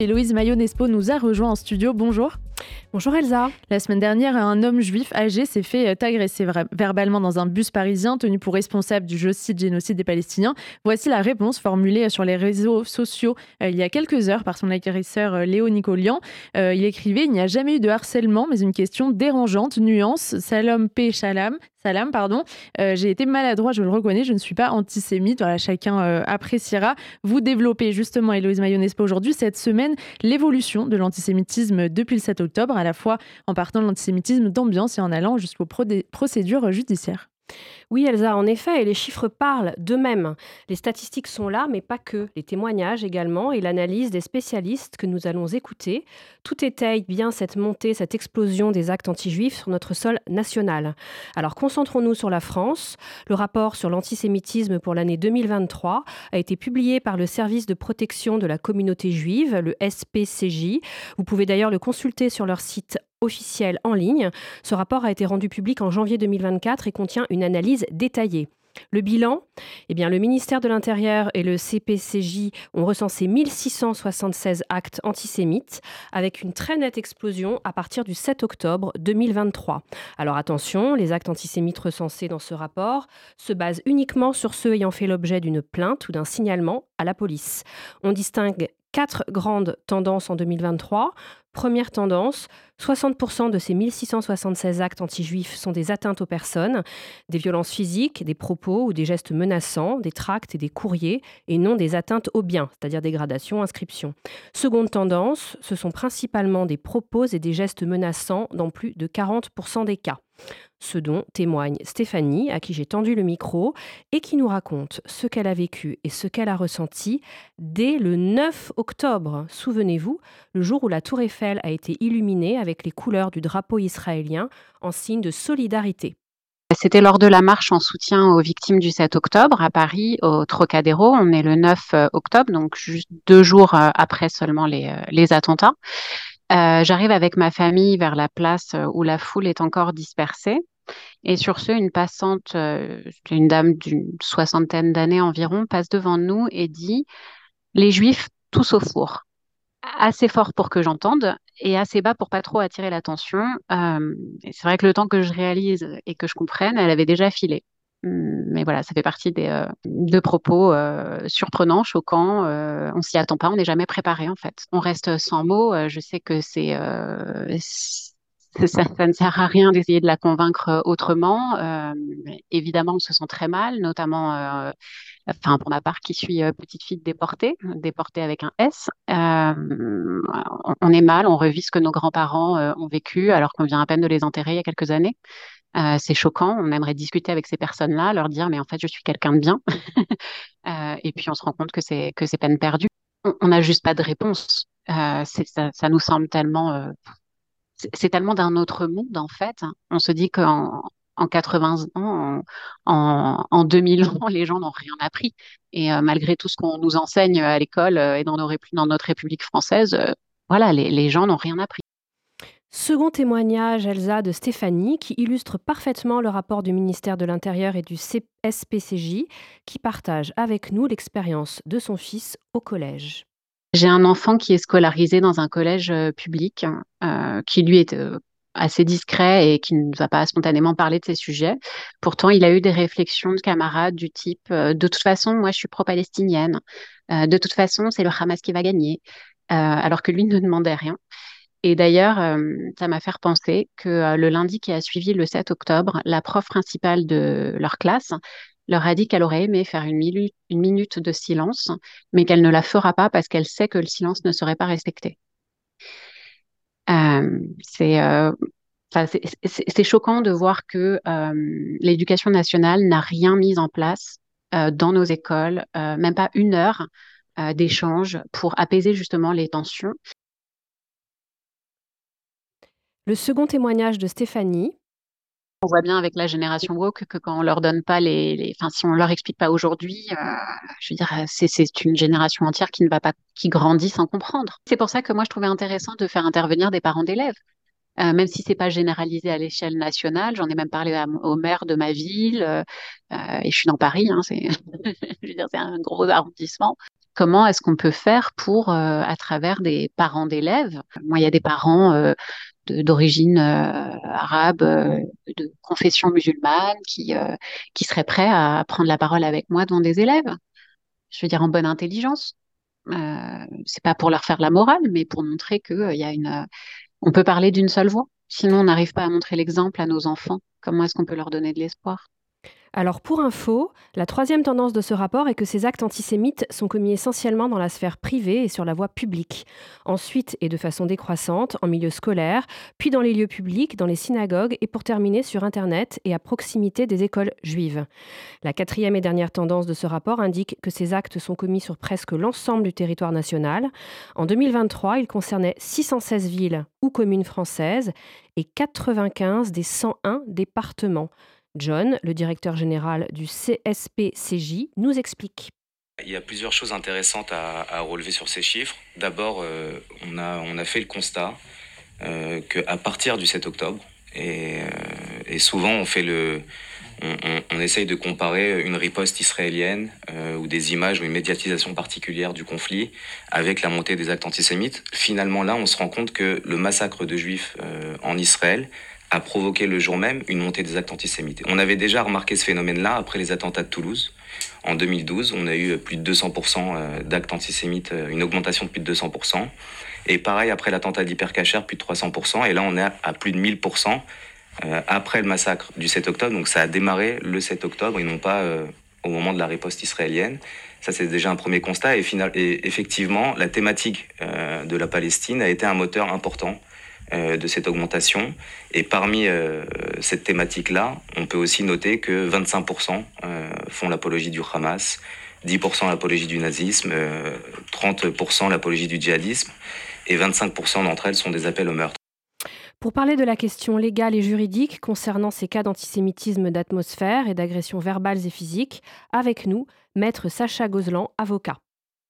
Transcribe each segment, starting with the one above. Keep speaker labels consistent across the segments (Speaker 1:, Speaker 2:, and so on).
Speaker 1: Héloïse Maillot-Nespo nous a rejoint en studio. Bonjour.
Speaker 2: Bonjour Elsa.
Speaker 1: La semaine dernière, un homme juif âgé s'est fait agresser verbalement dans un bus parisien tenu pour responsable du génocide des Palestiniens. Voici la réponse formulée sur les réseaux sociaux euh, il y a quelques heures par son agresseur euh, Léo Nicolian. Euh, il écrivait Il n'y a jamais eu de harcèlement, mais une question dérangeante. Nuance, Salam P. Shalam, Salam, pardon. Euh, j'ai été maladroit, je le reconnais, je ne suis pas antisémite. Voilà, chacun euh, appréciera. Vous développez justement, Héloïse Mayonespa, aujourd'hui, cette semaine, l'évolution de l'antisémitisme depuis le 7 octobre, à la fois en partant de l'antisémitisme d'ambiance et en allant jusqu'aux procédures judiciaires.
Speaker 2: Oui, Elsa, en effet, et les chiffres parlent d'eux-mêmes. Les statistiques sont là, mais pas que. Les témoignages également et l'analyse des spécialistes que nous allons écouter. Tout étaye bien cette montée, cette explosion des actes anti-juifs sur notre sol national. Alors concentrons-nous sur la France. Le rapport sur l'antisémitisme pour l'année 2023 a été publié par le service de protection de la communauté juive, le SPCJ. Vous pouvez d'ailleurs le consulter sur leur site officiel en ligne. Ce rapport a été rendu public en janvier 2024 et contient une analyse détaillée. Le bilan eh bien, Le ministère de l'Intérieur et le CPCJ ont recensé 1676 actes antisémites, avec une très nette explosion à partir du 7 octobre 2023. Alors attention, les actes antisémites recensés dans ce rapport se basent uniquement sur ceux ayant fait l'objet d'une plainte ou d'un signalement à la police. On distingue quatre grandes tendances en 2023. Première tendance, 60% de ces 1676 actes anti-juifs sont des atteintes aux personnes, des violences physiques, des propos ou des gestes menaçants, des tracts et des courriers, et non des atteintes aux biens, c'est-à-dire dégradation, inscription. Seconde tendance, ce sont principalement des propos et des gestes menaçants dans plus de 40% des cas. Ce dont témoigne Stéphanie, à qui j'ai tendu le micro, et qui nous raconte ce qu'elle a vécu et ce qu'elle a ressenti dès le 9 octobre. Souvenez-vous, le jour où la tour Eiffel a été illuminée avec les couleurs du drapeau israélien en signe de solidarité.
Speaker 3: C'était lors de la marche en soutien aux victimes du 7 octobre à Paris, au Trocadéro. On est le 9 euh, octobre, donc juste deux jours euh, après seulement les, euh, les attentats. Euh, J'arrive avec ma famille vers la place où la foule est encore dispersée. Et sur ce, une passante, une dame d'une soixantaine d'années environ, passe devant nous et dit Les Juifs, tous au four assez fort pour que j'entende et assez bas pour pas trop attirer l'attention. Euh, c'est vrai que le temps que je réalise et que je comprenne, elle avait déjà filé. Hum, mais voilà, ça fait partie des euh, de propos euh, surprenants, choquants. Euh, on s'y attend pas, on n'est jamais préparé en fait. On reste sans mots. Euh, je sais que c'est ça, ça, ne sert à rien d'essayer de la convaincre autrement. évidemment, on se sent très mal, notamment enfin pour ma part qui suis euh, petite fille déportée, déportée avec un S, euh, on est mal, on revit ce que nos grands-parents euh, ont vécu alors qu'on vient à peine de les enterrer il y a quelques années. C'est choquant, on aimerait discuter avec ces personnes-là, leur dire mais en fait je suis quelqu'un de bien, et puis on se rend compte que c'est que c'est peine perdue. On n'a juste pas de réponse. Ça, ça, nous semble tellement c'est tellement d'un autre monde en fait. On se dit qu'en en 80 ans, en, en, 2000 ans, les gens n'ont rien appris. Et euh, malgré tout ce qu'on nous enseigne à l'école euh, et dans, dans, notre République française, euh, voilà, les, les gens n'ont rien appris.
Speaker 2: Second témoignage, Elsa, de Stéphanie, qui illustre parfaitement le rapport du ministère de l'Intérieur et du SPCJ, qui partage avec nous l'expérience de son fils au collège.
Speaker 3: J'ai un enfant qui est scolarisé dans un collège public, euh, qui lui est assez discret et qui ne va pas spontanément parler de ces sujets. Pourtant, il a eu des réflexions de camarades du type euh, de toute façon, moi, je suis pro-palestinienne. Euh, de toute façon, c'est le Hamas qui va gagner. Euh, alors que lui ne demandait rien. Et d'ailleurs, ça m'a fait penser que le lundi qui a suivi le 7 octobre, la prof principale de leur classe leur a dit qu'elle aurait aimé faire une minute, de silence, mais qu'elle ne la fera pas parce qu'elle sait que le silence ne serait pas respecté. Euh, c'est euh, choquant de voir que euh, l'éducation nationale n'a rien mis en place dans nos écoles, même pas une heure d'échange pour apaiser justement les tensions.
Speaker 2: Le second témoignage de Stéphanie,
Speaker 3: on voit bien avec la génération woke que quand on leur donne pas les, enfin si on leur explique pas aujourd'hui, euh, je veux dire c'est c'est une génération entière qui ne va pas, qui grandit sans comprendre. C'est pour ça que moi je trouvais intéressant de faire intervenir des parents d'élèves. Euh, même si c'est pas généralisé à l'échelle nationale, j'en ai même parlé au maire de ma ville, euh, et je suis dans Paris, hein, c'est, je veux dire, c'est un gros arrondissement comment est-ce qu'on peut faire pour, à travers des parents d'élèves, moi il y a des parents d'origine arabe, de confession musulmane, qui, qui seraient prêts à prendre la parole avec moi devant des élèves. Je veux dire en bonne intelligence. Euh, c'est pas pour leur faire la morale, mais pour montrer que il y a une, on peut parler d'une seule voix. Sinon, on n'arrive pas à montrer l'exemple à nos enfants. Comment est-ce qu'on peut leur donner de l'espoir?
Speaker 2: Alors pour info, la troisième tendance de ce rapport est que ces actes antisémites sont commis essentiellement dans la sphère privée et sur la voie publique. Ensuite, et de façon décroissante, en milieu scolaire, puis dans les lieux publics, dans les synagogues, et pour terminer sur Internet et à proximité des écoles juives. La quatrième et dernière tendance de ce rapport indique que ces actes sont commis sur presque l'ensemble du territoire national. En 2023, ils concernaient 616 villes ou communes françaises et 95 des 101 départements. John, le directeur général du CSPCJ, nous explique.
Speaker 4: Il y a plusieurs choses intéressantes à, relever sur ces chiffres. D'abord, euh, on, a, fait le constat euh, qu'à partir du 7 octobre, euh, et, souvent on fait le, on, essaye de comparer une riposte israélienne ou des images ou une médiatisation particulière du conflit avec la montée des actes antisémites. Finalement, là, on se rend compte que le massacre de juifs en Israël a provoqué le jour même une montée des actes antisémites. On avait déjà remarqué ce phénomène-là après les attentats de Toulouse. En 2012, on a eu plus de 200% euh, d'actes antisémites, euh, une augmentation de plus de 200%. Et pareil, après l'attentat d'Hypercacher, plus de 300%. Et là, on est à plus de 1000% euh, après le massacre du 7 octobre. Donc ça a démarré le 7 octobre et non pas au moment de la riposte israélienne. Ça, c'est déjà un premier constat. Et, et effectivement, la thématique de la Palestine a été un moteur important de cette augmentation. Et parmi euh, cette thématique-là, on peut aussi noter que 25% euh, font l'apologie du Hamas, 10% l'apologie du nazisme, 30% l'apologie du djihadisme, et 25% d'entre elles sont des appels au meurtre.
Speaker 2: Pour parler de la question légale et juridique concernant ces cas d'antisémitisme d'atmosphère et d'agressions verbales et physiques, avec nous, maître Sacha Gozlan, avocat.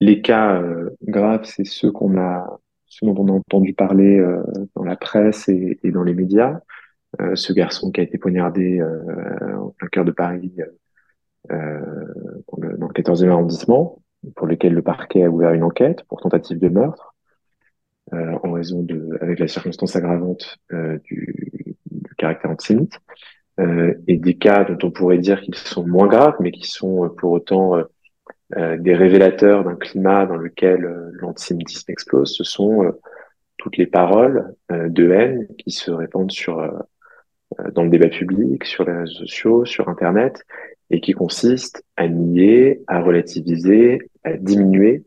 Speaker 5: Les cas graves, c'est ceux qu'on a ce dont on a entendu parler euh, dans la presse et, dans les médias. Euh, ce garçon qui a été poignardé euh, en plein cœur de Paris dans le, dans, le, 14e arrondissement, pour lequel le parquet a ouvert une enquête pour tentative de meurtre, en raison de, avec la circonstance aggravante du, du, caractère antisémite, et des cas dont on pourrait dire qu'ils sont moins graves, mais qui sont pour autant euh, des révélateurs d'un climat dans lequel euh, l'antisémitisme explose, ce sont euh, toutes les paroles de haine qui se répandent sur dans le débat public, sur les réseaux sociaux, sur Internet, et qui consistent à nier, à relativiser, à diminuer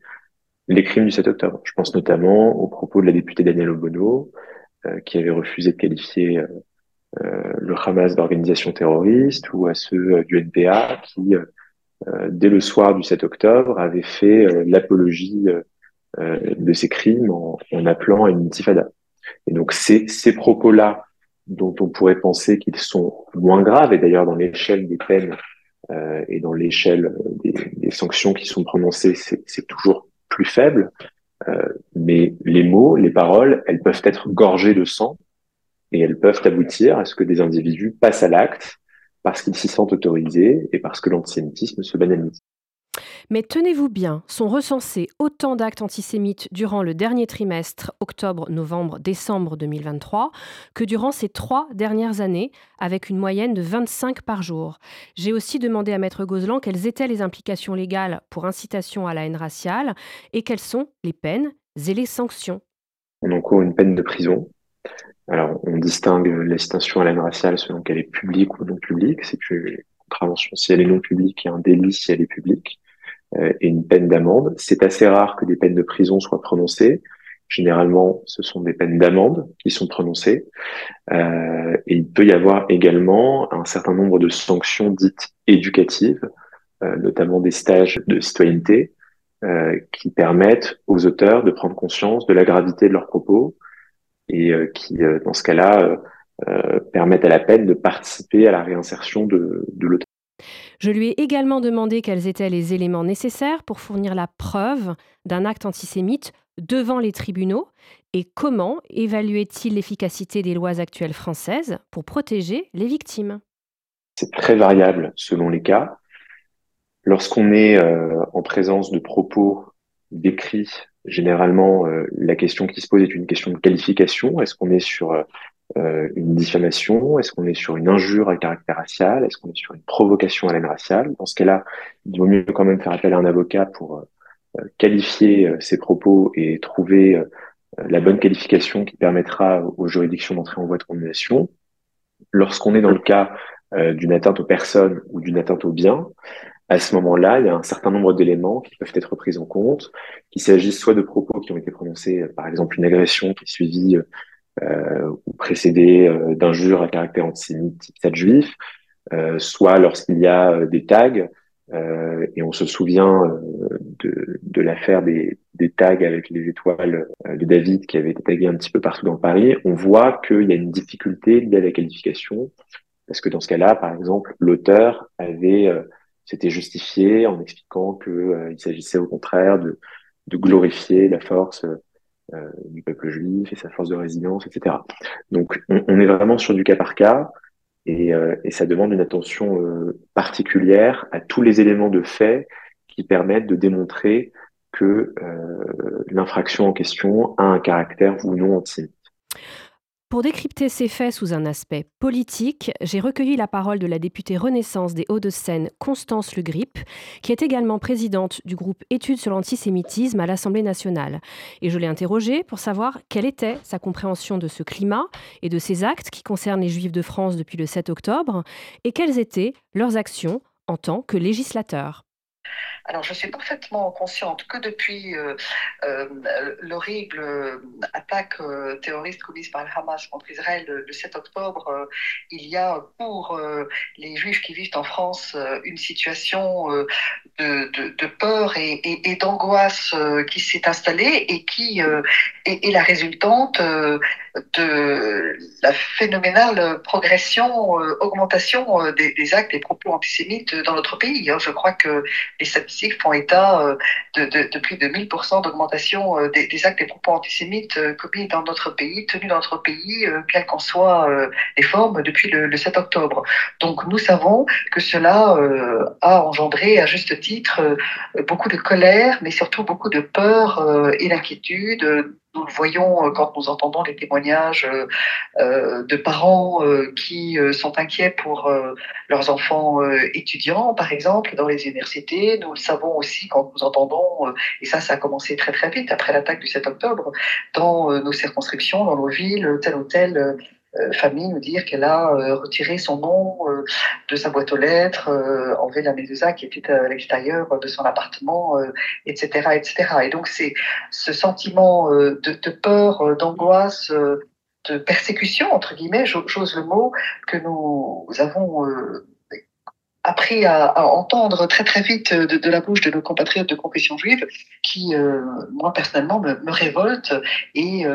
Speaker 5: les crimes du 7 octobre. Je pense notamment aux propos de la députée Danielle Obono, qui avait refusé de qualifier le Hamas d'organisation terroriste, ou à ceux du NPA qui euh, dès le soir du 7 octobre, avait fait euh, l'apologie euh, de ces crimes en, appelant à une intifada. Et donc ces, ces propos-là, dont on pourrait penser qu'ils sont moins graves, et d'ailleurs dans l'échelle des peines euh, et dans l'échelle des, des, sanctions qui sont prononcées, c'est toujours plus faible. Euh, mais les mots, les paroles, elles peuvent être gorgées de sang et elles peuvent aboutir à ce que des individus passent à l'acte parce qu'ils s'y sentent autorisés et parce que l'antisémitisme se banalise.
Speaker 2: Mais tenez-vous bien, sont recensés autant d'actes antisémites durant le dernier trimestre, octobre, novembre, décembre 2023, que durant ces trois dernières années, avec une moyenne de 25 par jour. J'ai aussi demandé à Maître Gozlan quelles étaient les implications légales pour incitation à la haine raciale et quelles sont les peines et les sanctions.
Speaker 5: On encourt une peine de prison alors, on distingue l'extinction à la haine raciale selon qu'elle est publique ou non publique. C'est une contravention si elle est non publique et un délit si elle est publique, euh, et une peine d'amende. C'est assez rare que des peines de prison soient prononcées. Généralement, ce sont des peines d'amende qui sont prononcées. Euh, et il peut y avoir également un certain nombre de sanctions dites éducatives, euh, notamment des stages de citoyenneté, qui permettent aux auteurs de prendre conscience de la gravité de leurs propos, et euh, qui, euh, dans ce cas-là, euh, permettent à la peine de participer à la réinsertion de, de l'auteur.
Speaker 2: Je lui ai également demandé quels étaient les éléments nécessaires pour fournir la preuve d'un acte antisémite devant les tribunaux et comment évaluait-il l'efficacité des lois actuelles françaises pour protéger les victimes?
Speaker 5: C'est très variable selon les cas. Lorsqu'on est en présence de propos décrit généralement la question qui se pose est une question de qualification. Est-ce qu'on est sur une diffamation? Est-ce qu'on est sur une injure à caractère racial? Est-ce qu'on est sur une provocation à la raciale? Dans ce cas-là, il vaut mieux quand même faire appel à un avocat pour qualifier ses propos et trouver la bonne qualification qui permettra aux juridictions d'entrer en voie de condamnation. Lorsqu'on est dans le cas euh, d'une atteinte aux personnes ou d'une atteinte aux biens, à ce moment-là, il y a un certain nombre d'éléments qui peuvent être pris en compte, qu'il s'agisse soit de propos qui ont été prononcés, par exemple une agression qui est suivie euh, ou précédée euh, d'injures à caractère antisémite, type juif, euh, soit lorsqu'il y a des tags euh, et on se souvient euh, de, de l'affaire des, des, tags avec les étoiles euh, de David qui avait été tagué un petit peu partout dans Paris. On voit qu'il y a une difficulté liée à la qualification parce que dans ce cas-là, par exemple, l'auteur avait s'était justifié en expliquant que il s'agissait au contraire de, de glorifier la force euh, du peuple juif et sa force de résilience, etc. Donc, on, on, est vraiment sur du cas par cas. Euh, et, ça demande une attention euh, particulière à tous les éléments de fait qui permettent de démontrer que euh, l'infraction en question a un caractère ou non antisémite.
Speaker 2: Pour décrypter ces faits sous un aspect politique, j'ai recueilli la parole de la députée Renaissance des Hauts-de-Seine, Constance Le Grip, qui est également présidente du groupe Études sur l'antisémitisme à l'Assemblée nationale. Et je l'ai interrogée pour savoir quelle était sa compréhension de ce climat et de ces actes qui concernent les Juifs de France depuis le 7 octobre, et quelles étaient leurs actions en tant que législateurs.
Speaker 6: Alors, je suis parfaitement consciente que depuis euh, euh, l'horrible attaque euh, terroriste commise par le Hamas contre Israël le, 7 octobre, il y a pour les Juifs qui vivent en France une situation de, peur et, d'angoisse qui s'est installée et qui est, la résultante de la phénoménale progression, augmentation des, actes et propos antisémites dans notre pays. Hein. Je crois que les statistiques font état euh, de, de, plus de 1000% d'augmentation euh, des, actes et propos antisémites euh, commis dans notre pays, tenus dans notre pays, quelles qu'en soient les formes, depuis le, 7 octobre. Donc nous savons que cela a engendré à juste titre beaucoup de colère, mais surtout beaucoup de peur et d'inquiétude nous le voyons euh, quand nous entendons les témoignages euh, euh, de parents qui sont inquiets pour leurs enfants étudiants, par exemple, dans les universités. Nous le savons aussi quand nous entendons, et ça, ça a commencé très très vite après l'attaque du 7 octobre, dans nos circonscriptions, dans nos villes, tel ou tel famille nous dire qu'elle a euh, retiré son nom euh, de sa boîte aux lettres, enlevé la Médusa qui était à l'extérieur de son appartement, etc., etc. Et donc c'est ce sentiment de, de peur, d'angoisse, de persécution entre guillemets, j'ose le mot, que nous avons appris à, entendre très très vite de, de, la bouche de nos compatriotes de confession juive, qui moi personnellement me, me révolte et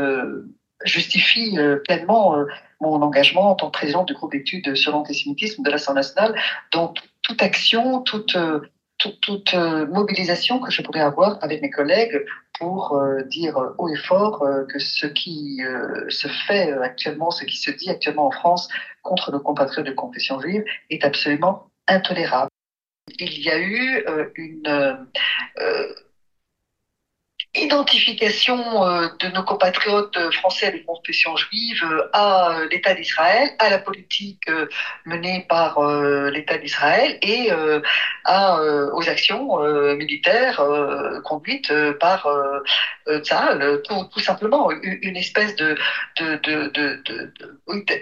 Speaker 6: justifie pleinement mon engagement en tant que présidente du groupe d'études sur l'antisémitisme de l'Assemblée nationale dans toute action, toute, euh, toute, euh, mobilisation que je pourrais avoir avec mes collègues pour euh, dire haut et fort que ce qui se fait actuellement, ce qui se dit actuellement en France contre nos compatriotes de confession juive est absolument intolérable. Il y a eu une identification euh, de nos compatriotes français de confession juive euh, à euh, l'État d'Israël, à la politique menée par l'État d'Israël et à, aux actions militaires conduites par Tzal, tout, tout, simplement une espèce de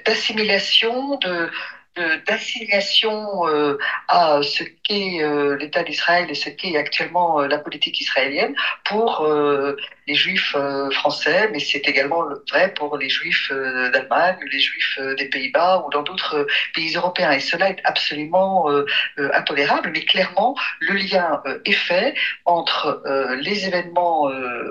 Speaker 6: d'assimilation de, de, de d'assignation euh, à ce qu'est euh, l'État d'Israël et ce qu'est actuellement euh, la politique israélienne pour les juifs français, mais c'est également vrai pour les juifs d'Allemagne, les juifs des Pays-Bas ou dans d'autres pays européens. Et cela est absolument intolérable, mais clairement, le lien est fait entre les événements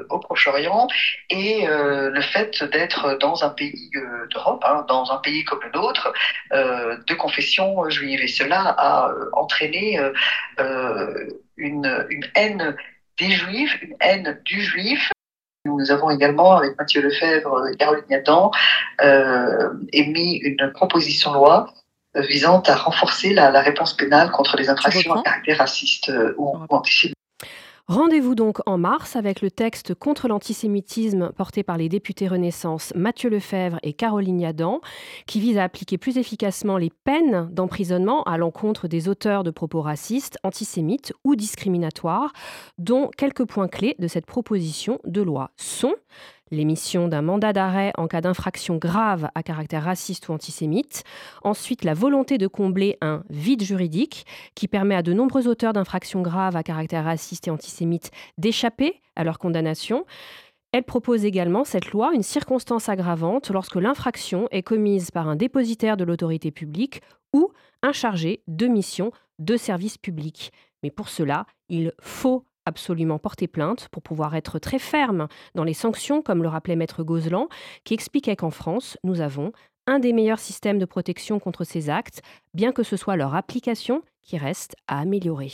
Speaker 6: au Proche-Orient et le fait d'être dans un pays d'Europe, hein, dans un pays comme le nôtre, de confession juive. Et cela a euh, entraîné euh, euh, une, une haine des juifs, une haine du juif. Nous avons également, avec Mathieu Lefebvre et Caroline Nathan, émis une proposition de loi visant à renforcer la, réponse pénale contre les infractions à caractère raciste ou, ou antisémite.
Speaker 2: Rendez-vous donc en mars avec le texte contre l'antisémitisme porté par les députés Renaissance Mathieu Lefebvre et Caroline Yadan, qui vise à appliquer plus efficacement les peines d'emprisonnement à l'encontre des auteurs de propos racistes, antisémites ou discriminatoires, dont quelques points clés de cette proposition de loi sont l'émission d'un mandat d'arrêt en cas d'infraction grave à caractère raciste ou antisémite, ensuite la volonté de combler un vide juridique qui permet à de nombreux auteurs d'infractions graves à caractère raciste et antisémite d'échapper à leur condamnation. Elle propose également, cette loi, une circonstance aggravante lorsque l'infraction est commise par un dépositaire de l'autorité publique ou un chargé de mission de service public. Mais pour cela, il faut absolument porter plainte pour pouvoir être très ferme dans les sanctions, comme le rappelait Maître Gozlan, qui expliquait qu'en France, nous avons un des meilleurs systèmes de protection contre ces actes, bien que ce soit leur application qui reste à améliorer.